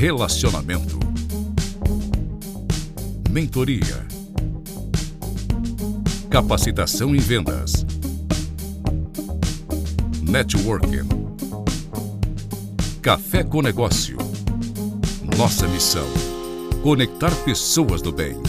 Relacionamento. Mentoria. Capacitação em vendas. Networking. Café com Negócio. Nossa missão: conectar pessoas do bem.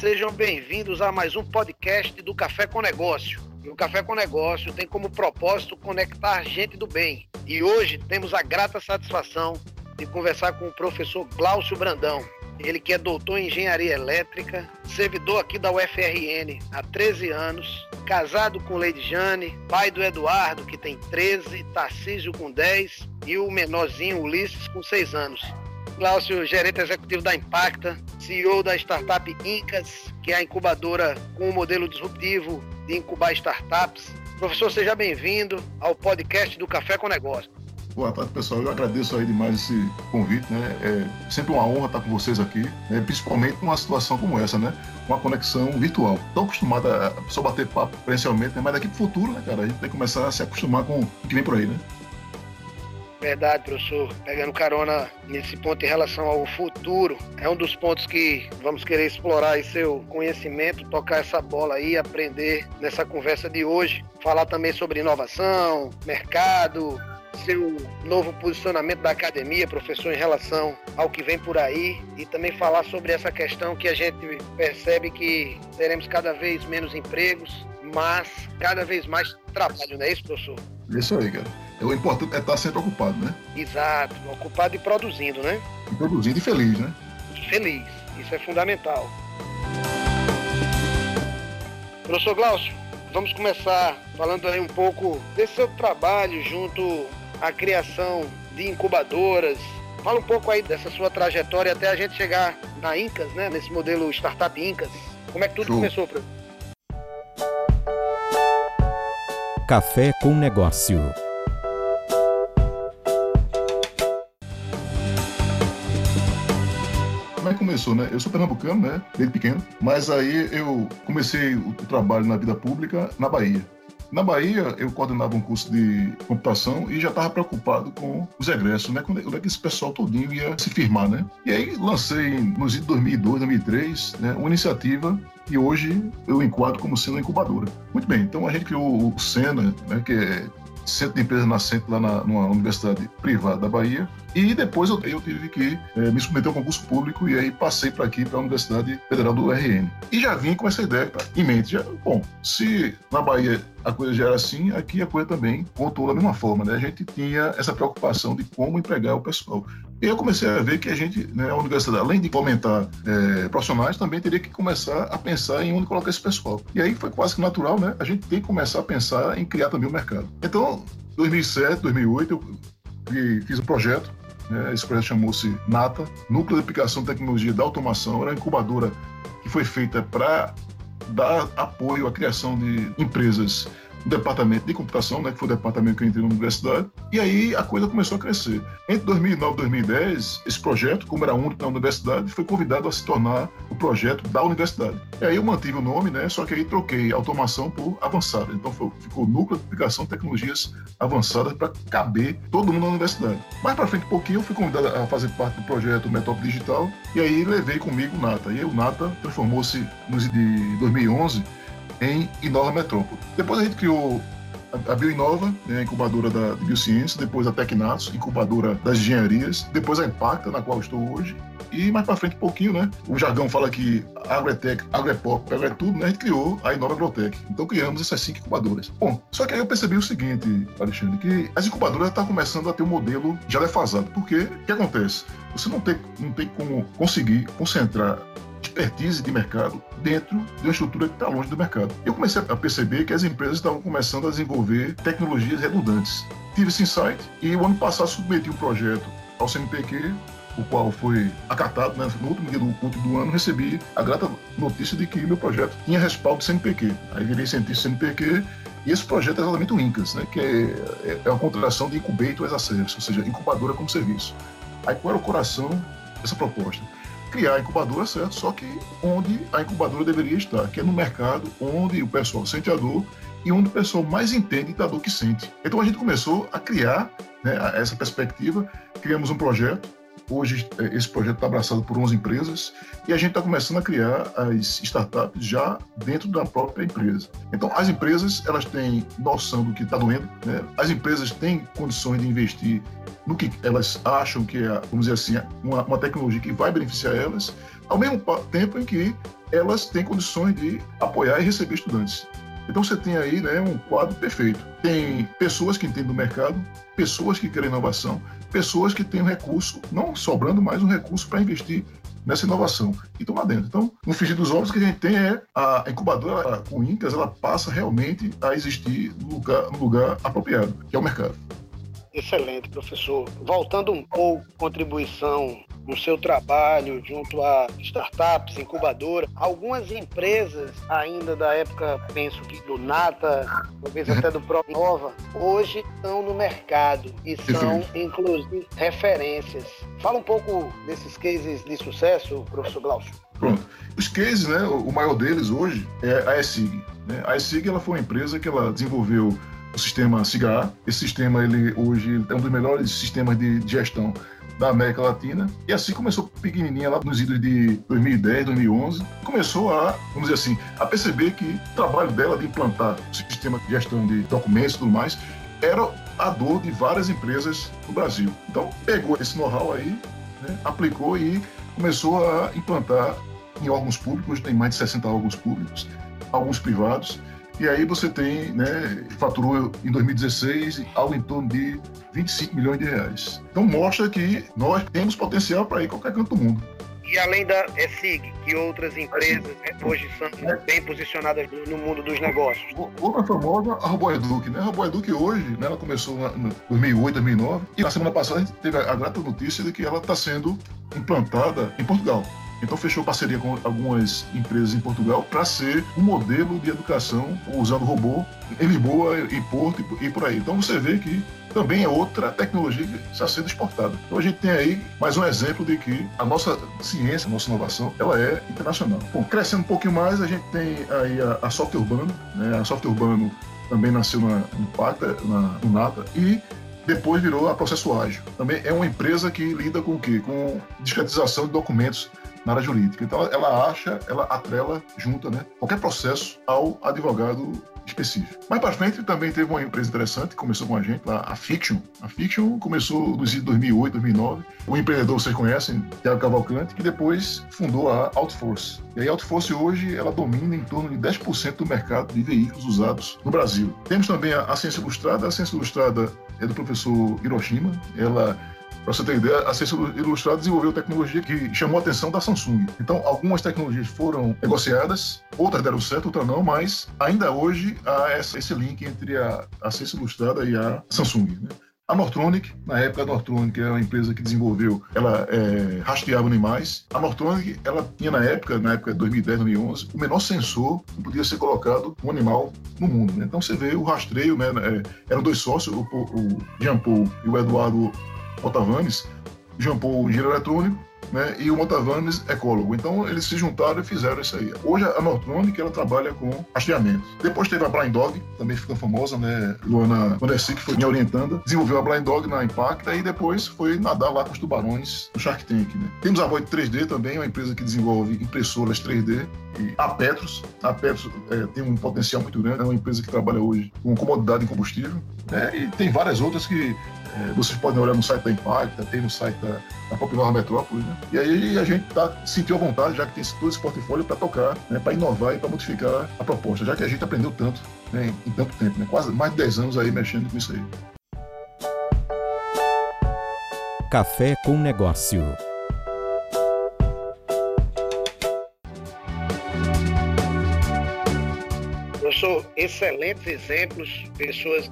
Sejam bem-vindos a mais um podcast do Café com Negócio. E o Café com Negócio tem como propósito conectar gente do bem. E hoje temos a grata satisfação de conversar com o professor Glaucio Brandão. Ele que é doutor em engenharia elétrica, servidor aqui da UFRN há 13 anos, casado com Lady Jane, pai do Eduardo, que tem 13, Tarcísio com 10 e o menorzinho Ulisses com 6 anos. Glaucio, gerente executivo da Impacta, CEO da startup Incas, que é a incubadora com o um modelo disruptivo de incubar startups. Professor, seja bem-vindo ao podcast do Café com Negócio. Boa tarde, pessoal. Eu agradeço aí demais esse convite, né? É sempre uma honra estar com vocês aqui, né? principalmente numa situação como essa, né? Uma conexão virtual. Estou acostumada a só bater papo presencialmente, né? Mas daqui para o futuro, né, cara? A gente tem que começar a se acostumar com o que vem por aí, né? Verdade, professor. Pegando carona nesse ponto em relação ao futuro, é um dos pontos que vamos querer explorar aí seu conhecimento, tocar essa bola aí, aprender nessa conversa de hoje. Falar também sobre inovação, mercado, seu novo posicionamento da academia, professor, em relação ao que vem por aí e também falar sobre essa questão que a gente percebe que teremos cada vez menos empregos, mas cada vez mais trabalho, não é isso, professor? Isso aí, cara. É o importante é estar sempre ocupado, né? Exato, ocupado e produzindo, né? E produzindo e feliz, né? Feliz, isso é fundamental. Professor Glaucio, vamos começar falando aí um pouco desse seu trabalho junto à criação de incubadoras. Fala um pouco aí dessa sua trajetória até a gente chegar na Incas, né? Nesse modelo Startup Incas. Como é que tudo Show. começou, professor? Café com Negócio. Como é que começou, né? Eu sou pernambucano, né? Desde pequeno. Mas aí eu comecei o trabalho na vida pública na Bahia. Na Bahia, eu coordenava um curso de computação e já estava preocupado com os egressos, né? Quando é que esse pessoal todinho ia se firmar, né? E aí lancei, nos anos 2002, 2003, né, uma iniciativa e hoje eu enquadro como sendo uma incubadora. Muito bem, então a gente criou o SENA, né, que é Centro de Empresa Nascente lá na, numa universidade privada da Bahia, e depois eu, eu tive que é, me submeter ao concurso público e aí passei para aqui, para a Universidade Federal do RN. E já vim com essa ideia tá, em mente. Já, bom, se na Bahia a coisa já era assim, aqui a coisa também contou da mesma forma. Né? A gente tinha essa preocupação de como empregar o pessoal. E eu comecei a ver que a gente, né, a universidade, além de fomentar é, profissionais, também teria que começar a pensar em onde colocar esse pessoal. E aí foi quase que natural, né? A gente tem que começar a pensar em criar também o mercado. Então, 2007, 2008, eu fiz um projeto né? Esse projeto chamou-se NATA, Núcleo de Aplicação de Tecnologia da Automação. Era uma incubadora que foi feita para dar apoio à criação de empresas departamento de computação, né, que foi o departamento que eu entrei na universidade, e aí a coisa começou a crescer. Entre 2009 e 2010, esse projeto, como era único na universidade, foi convidado a se tornar o projeto da universidade. E aí eu mantive o nome, né, só que aí troquei automação por avançada. Então foi, ficou Núcleo de Aplicação de Tecnologias Avançadas para caber todo mundo na universidade. Mais para frente um pouquinho, eu fui convidado a fazer parte do projeto Metrópole Digital, e aí levei comigo o NATA. E aí o NATA transformou-se, de 2011, em Inova Metrópole. Depois a gente criou a Bioinova, né, a incubadora da, de biociência, depois a Tecnatos, incubadora das engenharias, depois a Impacta, na qual estou hoje, e mais para frente um pouquinho, né? O jargão fala que agrotec, agropop, agro é tudo, né? A gente criou a Inova Agrotec. Então criamos essas cinco incubadoras. Bom, só que aí eu percebi o seguinte, Alexandre, que as incubadoras estão começando a ter um modelo já defasado. Porque o que acontece? Você não tem, não tem como conseguir concentrar expertise de mercado dentro de uma estrutura que está longe do mercado. Eu comecei a perceber que as empresas estavam começando a desenvolver tecnologias redundantes. Tive esse insight e o ano passado submeti um projeto ao CNPq, o qual foi acatado né? no último dia do, último do ano, recebi a grata notícia de que meu projeto tinha respaldo do CNPq. Aí virei cientista CNPq e esse projeto é exatamente o INCAS, né? que é, é, é uma contração de Incubator as a Service, ou seja, incubadora como serviço. Aí qual era o coração dessa proposta? Criar a incubadora certo, só que onde a incubadora deveria estar, que é no mercado onde o pessoal sente a dor e onde o pessoal mais entende da dor que sente. Então a gente começou a criar né, essa perspectiva, criamos um projeto Hoje, é, esse projeto está abraçado por 11 empresas e a gente está começando a criar as startups já dentro da própria empresa. Então, as empresas elas têm noção do que está doendo, né? as empresas têm condições de investir no que elas acham que é, vamos dizer assim, uma, uma tecnologia que vai beneficiar elas, ao mesmo tempo em que elas têm condições de apoiar e receber estudantes. Então você tem aí né, um quadro perfeito. Tem pessoas que entendem do mercado, pessoas que querem inovação, pessoas que têm recurso, não sobrando mais um recurso para investir nessa inovação e estão lá dentro. Então, no frigir dos ovos que a gente tem é a incubadora com Incas, ela passa realmente a existir no lugar, no lugar apropriado, que é o mercado. Excelente, professor. Voltando um pouco, contribuição no seu trabalho junto a startups, incubadora, algumas empresas ainda da época, penso que do Nata, talvez até do Pronova, hoje estão no mercado e são, inclusive, referências. Fala um pouco desses cases de sucesso, professor Glaucio. Pronto. Os cases, né, o maior deles hoje é a ESIG. Né? A ESIG ela foi uma empresa que ela desenvolveu o sistema SIGA. Esse sistema ele hoje é um dos melhores sistemas de gestão da América Latina. E assim começou pequenininha lá nos idos de 2010, 2011. Começou a, vamos dizer assim, a perceber que o trabalho dela de implantar o sistema de gestão de documentos e tudo mais era a dor de várias empresas no Brasil. Então, pegou esse know-how aí, né, aplicou e começou a implantar em órgãos públicos, tem mais de 60 órgãos públicos, alguns privados, e aí você tem, né, faturou em 2016 algo em torno de 25 milhões de reais. Então mostra que nós temos potencial para ir qualquer canto do mundo. E além da ESIG, que outras empresas né, hoje são é. bem posicionadas no mundo dos negócios? Outra famosa, a RoboEduc. Né? A RoboEduc hoje, né, ela começou em 2008, 2009, e na semana passada a gente teve a grata notícia de que ela está sendo implantada em Portugal. Então fechou parceria com algumas empresas em Portugal para ser um modelo de educação usando robô em Lisboa e Porto e por aí. Então você vê que também é outra tecnologia que está sendo exportada. Então a gente tem aí mais um exemplo de que a nossa ciência, a nossa inovação, ela é internacional. Bom, crescendo um pouquinho mais, a gente tem aí a, a Software Urbano, né? A Software Urbano também nasceu na, no Pacta, na, no NATA, e depois virou a Processo Ágil. Também é uma empresa que lida com o quê? Com discretização de documentos na área jurídica. Então ela acha, ela atrela, junta, né, qualquer processo ao advogado específico. Mais para frente também teve uma empresa interessante, começou com a gente, a Fiction. A Fiction começou nos anos 2008, 2009. O empreendedor vocês conhecem, Thiago Cavalcante, que depois fundou a Outforce. E a Outforce hoje ela domina em torno de 10% do mercado de veículos usados no Brasil. Temos também a, a Ciência Ilustrada. A Ciência Ilustrada é do professor Hiroshima. Ela para você ter ideia, a Ciência Ilustrada desenvolveu tecnologia que chamou a atenção da Samsung. Então, algumas tecnologias foram negociadas, outras deram certo, outras não, mas ainda hoje há esse link entre a, a Ciência Ilustrada e a Samsung. Né? A Nortronic, na época a Nortronic era uma empresa que desenvolveu, ela é, rastreava animais. A Nortronic, ela tinha na época, na época de 2010, 2011, o menor sensor que podia ser colocado um animal no mundo. Né? Então você vê o rastreio, né? É, eram dois sócios, o, o Jean Paul e o Eduardo Otavanes, Jean Paul, engenheiro eletrônico, né, e o Motavanes, ecólogo. Então, eles se juntaram e fizeram isso aí. Hoje, a Nortronic, ela trabalha com rastreamento. Depois teve a Blind Dog, também ficou famosa, né? Luana Vandersi, que foi me orientando, desenvolveu a Blind Dog na Impacta e depois foi nadar lá com os tubarões no Shark Tank, né? Temos a Void 3D também, uma empresa que desenvolve impressoras 3D. E a Petros, a Petros é, tem um potencial muito grande, é uma empresa que trabalha hoje com comodidade em combustível. Né? E tem várias outras que é, vocês podem olhar no site da Impacta, tem no site da, da própria Nova Metrópole, né? E aí a gente tá, sentiu a vontade, já que tem todo esse portfólio, para tocar, né? para inovar e para modificar a proposta, já que a gente aprendeu tanto né? em tanto tempo, né? quase mais de 10 anos aí mexendo com isso aí. Café com Negócio. Professor, excelentes exemplos, pessoas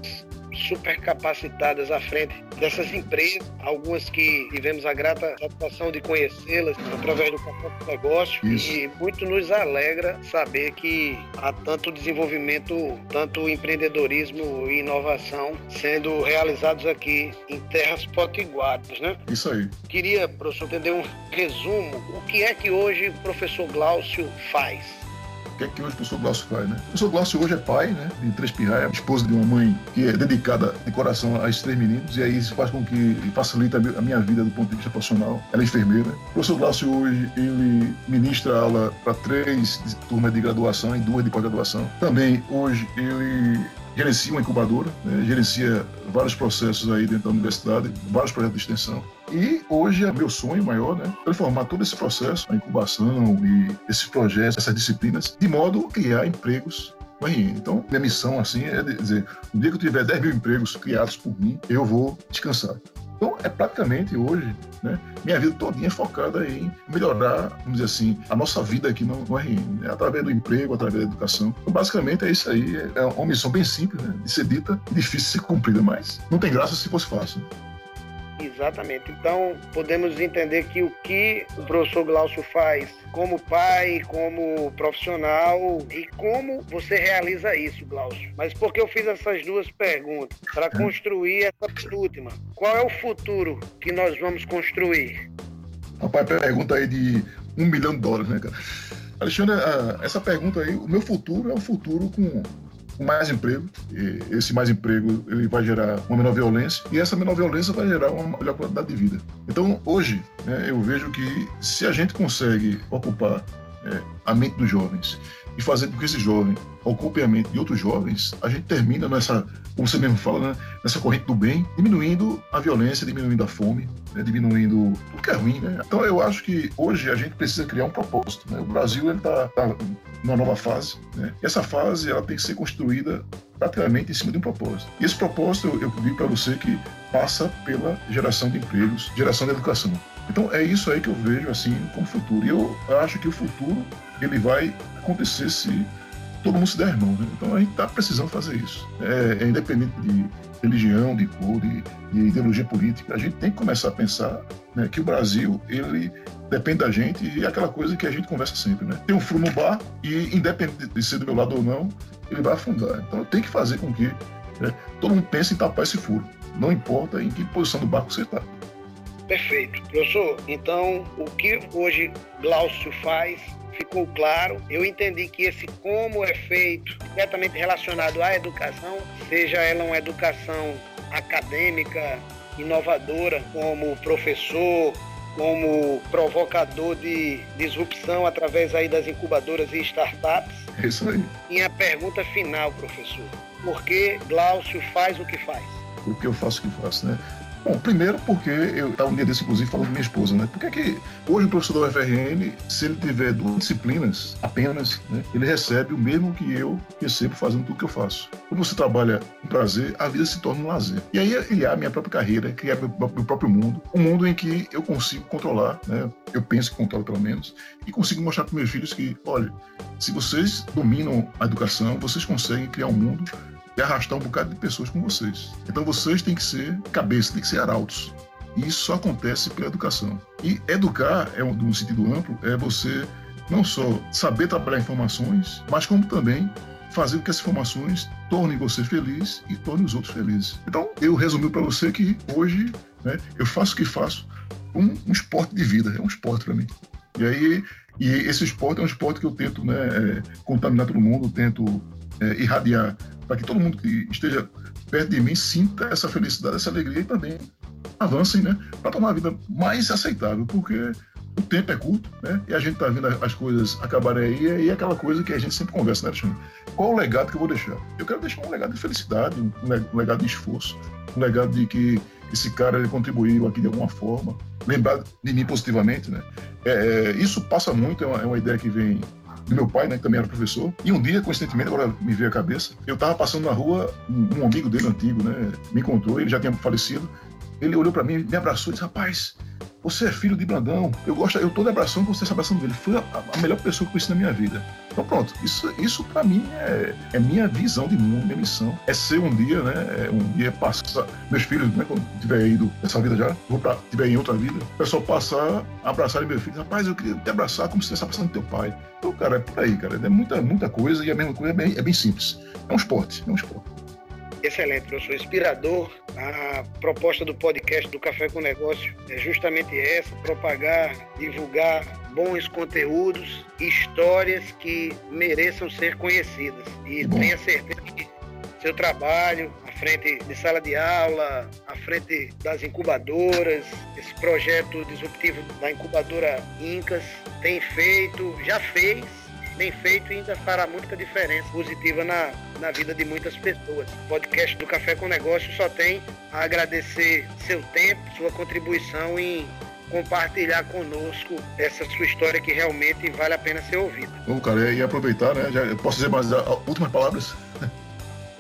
super capacitadas à frente dessas empresas, algumas que tivemos a grata satisfação de conhecê-las através do Café do Negócio Isso. e muito nos alegra saber que há tanto desenvolvimento, tanto empreendedorismo e inovação sendo realizados aqui em terras potiguaras, né? Isso aí. Queria, professor, entender um resumo, o que é que hoje o professor Glaucio faz? Que é que hoje o professor Glaucio faz, né? O professor Glaucio hoje é pai, né? De três pirraias, esposa de uma mãe que é dedicada de coração a esses três meninos, e aí isso faz com que facilita a minha vida do ponto de vista profissional. Ela é enfermeira. O professor Glaucio hoje, ele ministra aula para três turmas de graduação e duas de pós-graduação. Também, hoje, ele gerencia uma incubadora, né, gerencia vários processos aí dentro da universidade, vários projetos de extensão. E hoje é meu sonho maior, né? Transformar todo esse processo, a incubação e esses projetos, essas disciplinas, de modo a criar empregos então, minha missão, assim, é dizer, no dia que eu tiver 10 mil empregos criados por mim, eu vou descansar. Então, é praticamente hoje, né, minha vida todinha focada em melhorar, vamos dizer assim, a nossa vida aqui no, no RN, né, através do emprego, através da educação. Então, basicamente é isso aí, é uma missão bem simples, né, de ser dita difícil de ser cumprida, mas não tem graça se fosse fácil. Exatamente. Então, podemos entender que o que o professor Glaucio faz como pai, como profissional e como você realiza isso, Glaucio. Mas por que eu fiz essas duas perguntas? Para construir essa última. Qual é o futuro que nós vamos construir? Rapaz, pergunta aí de um milhão de dólares, né, cara? Alexandre, essa pergunta aí, o meu futuro é um futuro com mais emprego. E esse mais emprego ele vai gerar uma menor violência e essa menor violência vai gerar uma melhor qualidade de vida. Então, hoje, né, eu vejo que se a gente consegue ocupar é, a mente dos jovens e fazer com que esse jovem ocupe a mente de outros jovens, a gente termina nessa, como você mesmo fala, né, nessa corrente do bem, diminuindo a violência, diminuindo a fome, né, diminuindo tudo que é ruim. Né? Então eu acho que hoje a gente precisa criar um propósito. Né? O Brasil está tá numa nova fase. Né? E essa fase ela tem que ser construída praticamente em cima de um propósito. E esse propósito, eu, eu digo para você que passa pela geração de empregos, geração de educação. Então é isso aí que eu vejo assim como futuro. E eu acho que o futuro ele vai acontecer se todo mundo se der mão. Né? Então a gente está precisando fazer isso. É, é, independente de religião, de cor, de, de, ideologia política. A gente tem que começar a pensar né, que o Brasil ele depende da gente e é aquela coisa que a gente conversa sempre. Né? Tem um furo no bar e independente de ser do meu lado ou não, ele vai afundar. Então tem que fazer com que né, todo mundo pense em tapar esse furo. Não importa em que posição do barco você está. Perfeito. Professor, então o que hoje Glaucio faz ficou claro. Eu entendi que esse como é feito, diretamente relacionado à educação, seja ela uma educação acadêmica, inovadora, como professor, como provocador de disrupção através aí das incubadoras e startups. É isso aí. E a pergunta final, professor. Por que Glaucio faz o que faz? O que eu faço o que faço, né? Bom, primeiro porque eu estava um dia desse, inclusive, falando com minha esposa, né? Por que, que hoje o professor da UFRN, se ele tiver duas disciplinas apenas, né, ele recebe o mesmo que eu recebo fazendo tudo que eu faço. Quando você trabalha com prazer, a vida se torna um lazer. E aí criar a minha própria carreira, criar meu, meu próprio mundo, um mundo em que eu consigo controlar, né? Eu penso que controlo pelo menos, e consigo mostrar para meus filhos que, olha, se vocês dominam a educação, vocês conseguem criar um mundo e arrastar um bocado de pessoas com vocês. Então vocês têm que ser cabeça, têm que ser arautos. E isso só acontece pela educação. E educar, é um, num sentido amplo, é você não só saber trabalhar informações, mas como também fazer com que essas informações tornem você feliz e tornem os outros felizes. Então, eu resumi para você que hoje né, eu faço o que faço um, um esporte de vida, é um esporte para mim. E aí, e esse esporte é um esporte que eu tento né, é, contaminar todo mundo, tento é, irradiar para que todo mundo que esteja perto de mim sinta essa felicidade, essa alegria e também avancem, né, para tornar a vida mais aceitável, porque o tempo é curto, né, e a gente está vendo as coisas acabarem aí, e é aquela coisa que a gente sempre conversa, né, Alexandre? Qual o legado que eu vou deixar? Eu quero deixar um legado de felicidade, um legado de esforço, um legado de que esse cara ele contribuiu aqui de alguma forma, lembrar de mim positivamente, né? É, é, isso passa muito, é uma, é uma ideia que vem do meu pai, né, que também era professor. E um dia, coincidentemente, agora me veio a cabeça, eu estava passando na rua, um, um, amigo dele antigo, né, me encontrou, ele já tinha falecido. Ele olhou para mim, me abraçou e disse: Rapaz, você é filho de Brandão. Eu gosto, eu tô lhe abraçando você se abraçando dele. Foi a, a, melhor pessoa que eu conheci na minha vida. Então pronto, isso, isso para mim é, é minha visão de mundo, minha missão. É ser um dia, né? É um dia passar. Meus filhos, né, quando tiver ido nessa vida já, vou pra, tiver em outra vida, o pessoal passar, abraçar meu filho. Rapaz, eu queria te abraçar como se estivesse abraçando teu pai. Então, cara, é por aí, cara. É muita, muita coisa e a mesma coisa é bem, é bem simples. É um esporte, é um esporte. Excelente, professor. Inspirador. A proposta do podcast do Café com Negócio é justamente essa: propagar, divulgar bons conteúdos, histórias que mereçam ser conhecidas. E tenha certeza que seu trabalho à frente de sala de aula, à frente das incubadoras, esse projeto disruptivo da incubadora Incas tem feito, já fez bem feito e ainda fará muita diferença positiva na, na vida de muitas pessoas. O podcast do Café com Negócio só tem a agradecer seu tempo, sua contribuição em compartilhar conosco essa sua história que realmente vale a pena ser ouvida. Bom, cara, e aproveitar, né? Já, posso dizer mais últimas palavras?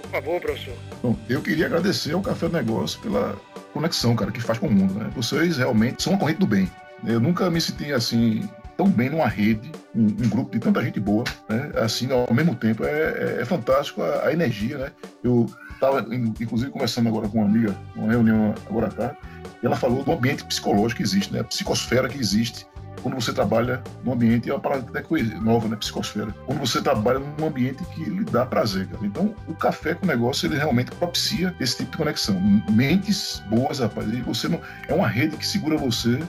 Por favor, professor. Bom, eu queria agradecer ao Café do Negócio pela conexão, cara, que faz com o mundo, né? Vocês realmente são uma corrente do bem. Eu nunca me senti assim tão bem numa rede, um, um, grupo de tanta gente boa, né? Assim, ao mesmo tempo, é, é, é fantástico a, a, energia, né? Eu estava, inclusive, conversando agora com uma amiga, uma reunião agora tarde, e ela falou do ambiente psicológico que existe, né? A psicosfera que existe quando você trabalha num ambiente, é uma palavra até nova, né? Psicosfera. Quando você trabalha num ambiente que lhe dá prazer, cara. Então, o café com o negócio, ele realmente propicia esse tipo de conexão. Mentes boas, rapaz. E você não. É uma rede que segura você,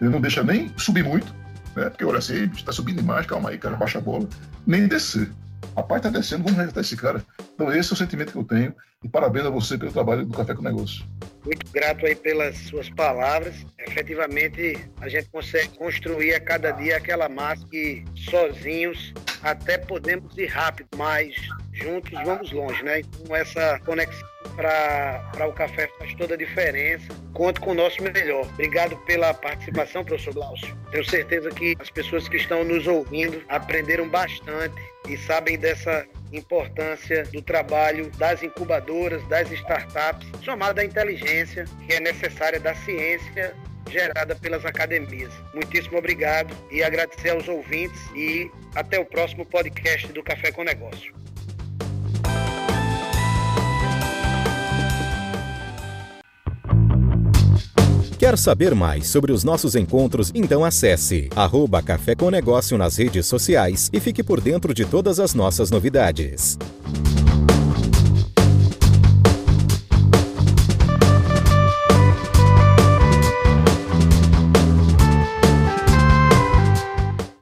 ele não deixa nem subir muito, né? Porque olha assim, está subindo demais, calma aí, cara, baixa a bola. Nem descer. Rapaz, tá descendo, vamos resgatar esse cara. Então, esse é o sentimento que eu tenho. E parabéns a você pelo trabalho do Café com Negócio. Muito grato aí pelas suas palavras. Efetivamente, a gente consegue construir a cada dia aquela massa que sozinhos até podemos ir rápido, mas juntos vamos longe, né? Então, essa conexão para o café faz toda a diferença. Conte com o nosso melhor. Obrigado pela participação, professor Glaucio. Tenho certeza que as pessoas que estão nos ouvindo aprenderam bastante e sabem dessa importância do trabalho das incubadoras, das startups, somada à inteligência que é necessária da ciência gerada pelas academias. Muitíssimo obrigado e agradecer aos ouvintes e até o próximo podcast do Café com Negócio. Quer saber mais sobre os nossos encontros? Então acesse arroba Café com Negócio nas redes sociais e fique por dentro de todas as nossas novidades.